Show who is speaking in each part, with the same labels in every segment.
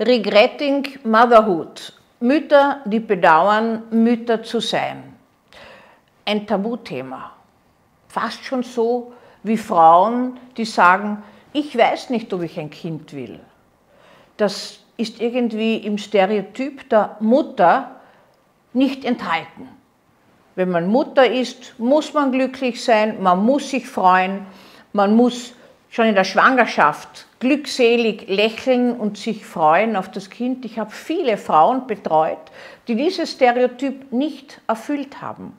Speaker 1: Regretting Motherhood. Mütter, die bedauern, Mütter zu sein. Ein Tabuthema. Fast schon so wie Frauen, die sagen, ich weiß nicht, ob ich ein Kind will. Das ist irgendwie im Stereotyp der Mutter nicht enthalten. Wenn man Mutter ist, muss man glücklich sein, man muss sich freuen, man muss schon in der Schwangerschaft glückselig lächeln und sich freuen auf das Kind. Ich habe viele Frauen betreut, die dieses Stereotyp nicht erfüllt haben.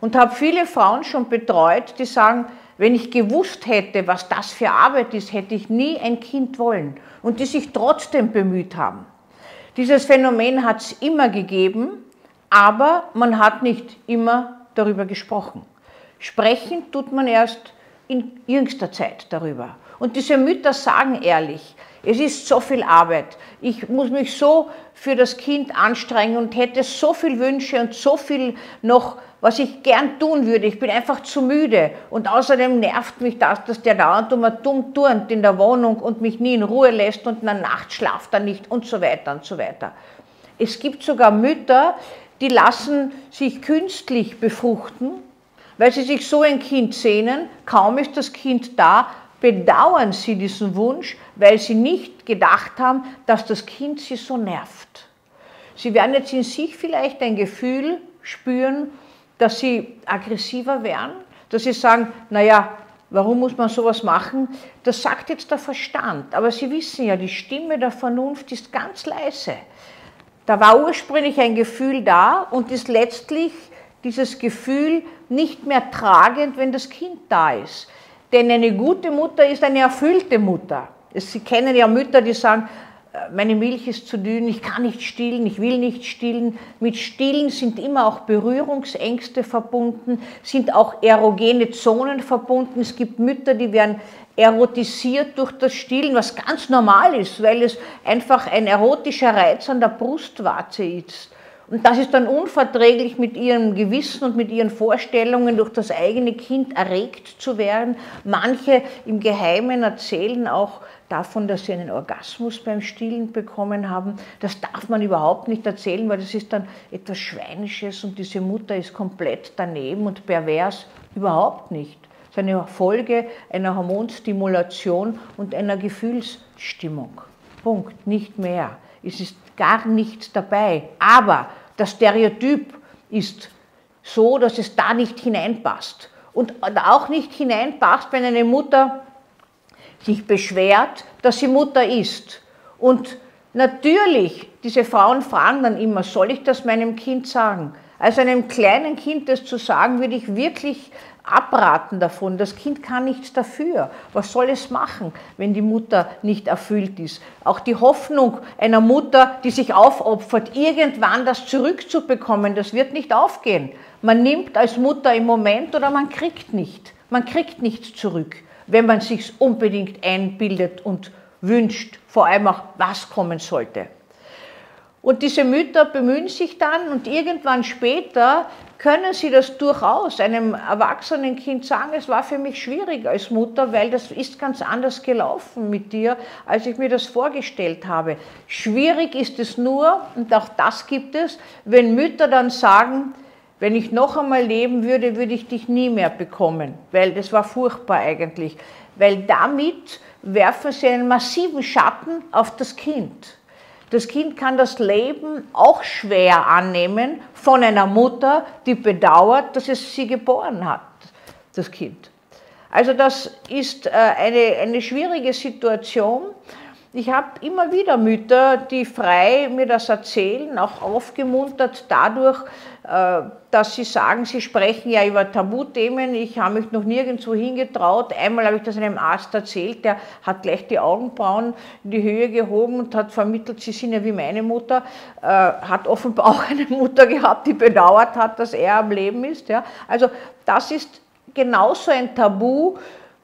Speaker 1: Und habe viele Frauen schon betreut, die sagen, wenn ich gewusst hätte, was das für Arbeit ist, hätte ich nie ein Kind wollen. Und die sich trotzdem bemüht haben. Dieses Phänomen hat es immer gegeben, aber man hat nicht immer darüber gesprochen. Sprechen tut man erst in jüngster Zeit darüber. Und diese Mütter sagen ehrlich, es ist so viel Arbeit. Ich muss mich so für das Kind anstrengen und hätte so viel Wünsche und so viel noch, was ich gern tun würde. Ich bin einfach zu müde. Und außerdem nervt mich das, dass der dauernd immer dumm turnt in der Wohnung und mich nie in Ruhe lässt und in der Nacht schlaft er nicht und so weiter und so weiter. Es gibt sogar Mütter, die lassen sich künstlich befruchten weil sie sich so ein Kind sehnen, kaum ist das Kind da, bedauern sie diesen Wunsch, weil sie nicht gedacht haben, dass das Kind sie so nervt. Sie werden jetzt in sich vielleicht ein Gefühl spüren, dass sie aggressiver werden, dass sie sagen, naja, warum muss man sowas machen? Das sagt jetzt der Verstand. Aber Sie wissen ja, die Stimme der Vernunft ist ganz leise. Da war ursprünglich ein Gefühl da und ist letztlich dieses Gefühl nicht mehr tragend, wenn das Kind da ist. Denn eine gute Mutter ist eine erfüllte Mutter. Sie kennen ja Mütter, die sagen, äh, meine Milch ist zu dünn, ich kann nicht stillen, ich will nicht stillen. Mit Stillen sind immer auch Berührungsängste verbunden, sind auch erogene Zonen verbunden. Es gibt Mütter, die werden erotisiert durch das Stillen, was ganz normal ist, weil es einfach ein erotischer Reiz an der Brustwarze ist. Und das ist dann unverträglich mit ihrem Gewissen und mit ihren Vorstellungen, durch das eigene Kind erregt zu werden. Manche im Geheimen erzählen auch davon, dass sie einen Orgasmus beim Stillen bekommen haben. Das darf man überhaupt nicht erzählen, weil das ist dann etwas Schweinisches und diese Mutter ist komplett daneben und pervers. Überhaupt nicht. Das ist eine Folge einer Hormonstimulation und einer Gefühlsstimmung. Punkt, nicht mehr. Es ist gar nichts dabei. Aber das Stereotyp ist so, dass es da nicht hineinpasst. Und auch nicht hineinpasst, wenn eine Mutter sich beschwert, dass sie Mutter ist. Und natürlich, diese Frauen fragen dann immer, soll ich das meinem Kind sagen? Also einem kleinen Kind das zu sagen, würde ich wirklich abraten davon. Das Kind kann nichts dafür. Was soll es machen, wenn die Mutter nicht erfüllt ist? Auch die Hoffnung einer Mutter, die sich aufopfert, irgendwann das zurückzubekommen, das wird nicht aufgehen. Man nimmt als Mutter im Moment oder man kriegt nicht. Man kriegt nichts zurück, wenn man sich unbedingt einbildet und wünscht, vor allem auch, was kommen sollte. Und diese Mütter bemühen sich dann und irgendwann später können sie das durchaus einem erwachsenen Kind sagen, es war für mich schwierig als Mutter, weil das ist ganz anders gelaufen mit dir, als ich mir das vorgestellt habe. Schwierig ist es nur, und auch das gibt es, wenn Mütter dann sagen, wenn ich noch einmal leben würde, würde ich dich nie mehr bekommen, weil das war furchtbar eigentlich, weil damit werfen sie einen massiven Schatten auf das Kind. Das Kind kann das Leben auch schwer annehmen von einer Mutter, die bedauert, dass es sie geboren hat, das Kind. Also das ist äh, eine, eine schwierige Situation. Ich habe immer wieder Mütter, die frei mir das erzählen, auch aufgemuntert dadurch, äh, dass sie sagen, sie sprechen ja über Tabuthemen. Ich habe mich noch nirgendwo hingetraut. Einmal habe ich das einem Arzt erzählt, der hat gleich die Augenbrauen in die Höhe gehoben und hat vermittelt, sie sind ja wie meine Mutter, äh, hat offenbar auch eine Mutter gehabt, die bedauert hat, dass er am Leben ist. Also das ist genauso ein Tabu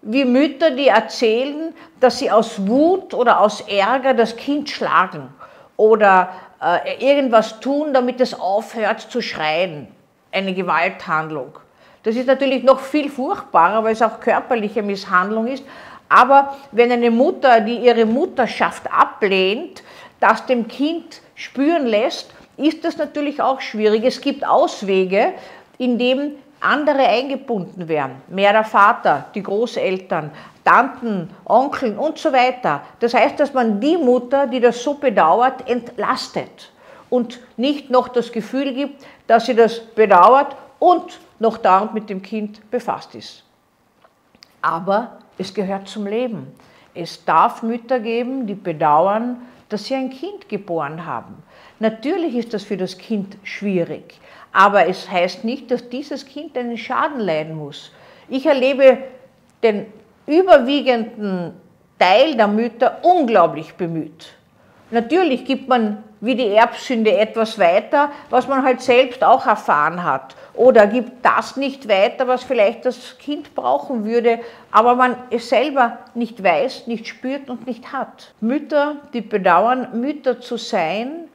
Speaker 1: wie Mütter, die erzählen, dass sie aus Wut oder aus Ärger das Kind schlagen oder äh, irgendwas tun, damit es aufhört zu schreien. Eine Gewalthandlung. Das ist natürlich noch viel furchtbarer, weil es auch körperliche Misshandlung ist. Aber wenn eine Mutter, die ihre Mutterschaft ablehnt, das dem Kind spüren lässt, ist das natürlich auch schwierig. Es gibt Auswege, in dem andere eingebunden werden. Mehr der Vater, die Großeltern, Tanten, Onkeln und so weiter. Das heißt, dass man die Mutter, die das so bedauert, entlastet und nicht noch das Gefühl gibt, dass sie das bedauert und noch dauernd mit dem Kind befasst ist. Aber es gehört zum Leben. Es darf Mütter geben, die bedauern, dass sie ein Kind geboren haben. Natürlich ist das für das Kind schwierig, aber es heißt nicht, dass dieses Kind einen Schaden leiden muss. Ich erlebe den überwiegenden Teil der Mütter unglaublich bemüht. Natürlich gibt man wie die Erbsünde etwas weiter, was man halt selbst auch erfahren hat. Oder gibt das nicht weiter, was vielleicht das Kind brauchen würde, aber man es selber nicht weiß, nicht spürt und nicht hat. Mütter, die bedauern, Mütter zu sein,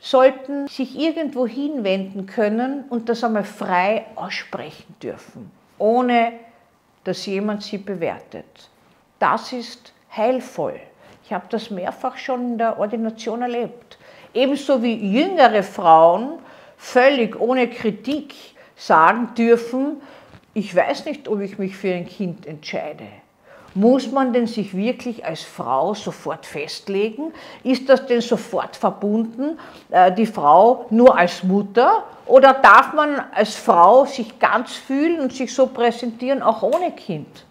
Speaker 1: sollten sich irgendwo hinwenden können und das einmal frei aussprechen dürfen, ohne dass jemand sie bewertet. Das ist heilvoll. Ich habe das mehrfach schon in der Ordination erlebt. Ebenso wie jüngere Frauen völlig ohne Kritik sagen dürfen, ich weiß nicht, ob ich mich für ein Kind entscheide. Muss man denn sich wirklich als Frau sofort festlegen? Ist das denn sofort verbunden, äh, die Frau nur als Mutter? Oder darf man als Frau sich ganz fühlen und sich so präsentieren, auch ohne Kind?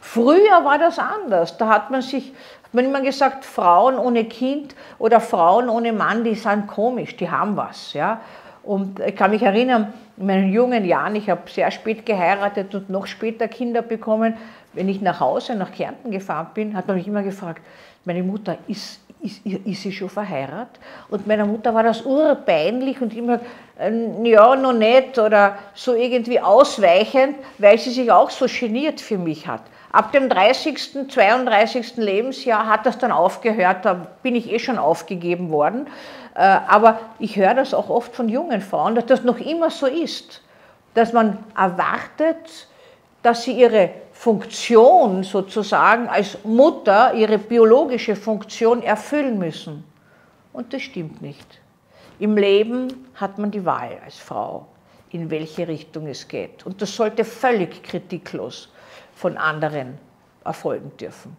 Speaker 1: Früher war das anders. Da hat man sich man immer gesagt, Frauen ohne Kind oder Frauen ohne Mann, die sind komisch, die haben was. Ja? Und ich kann mich erinnern, in meinen jungen Jahren, ich habe sehr spät geheiratet und noch später Kinder bekommen. Wenn ich nach Hause, nach Kärnten gefahren bin, hat man mich immer gefragt, meine Mutter, ist, ist, ist sie schon verheiratet? Und meiner Mutter war das urpeinlich und immer, äh, ja, noch nicht oder so irgendwie ausweichend, weil sie sich auch so geniert für mich hat. Ab dem 30., 32. Lebensjahr hat das dann aufgehört, da bin ich eh schon aufgegeben worden. Äh, aber ich höre das auch oft von jungen Frauen, dass das noch immer so ist, dass man erwartet, dass sie ihre Funktion sozusagen als Mutter, ihre biologische Funktion erfüllen müssen. Und das stimmt nicht. Im Leben hat man die Wahl als Frau, in welche Richtung es geht. Und das sollte völlig kritiklos von anderen erfolgen dürfen.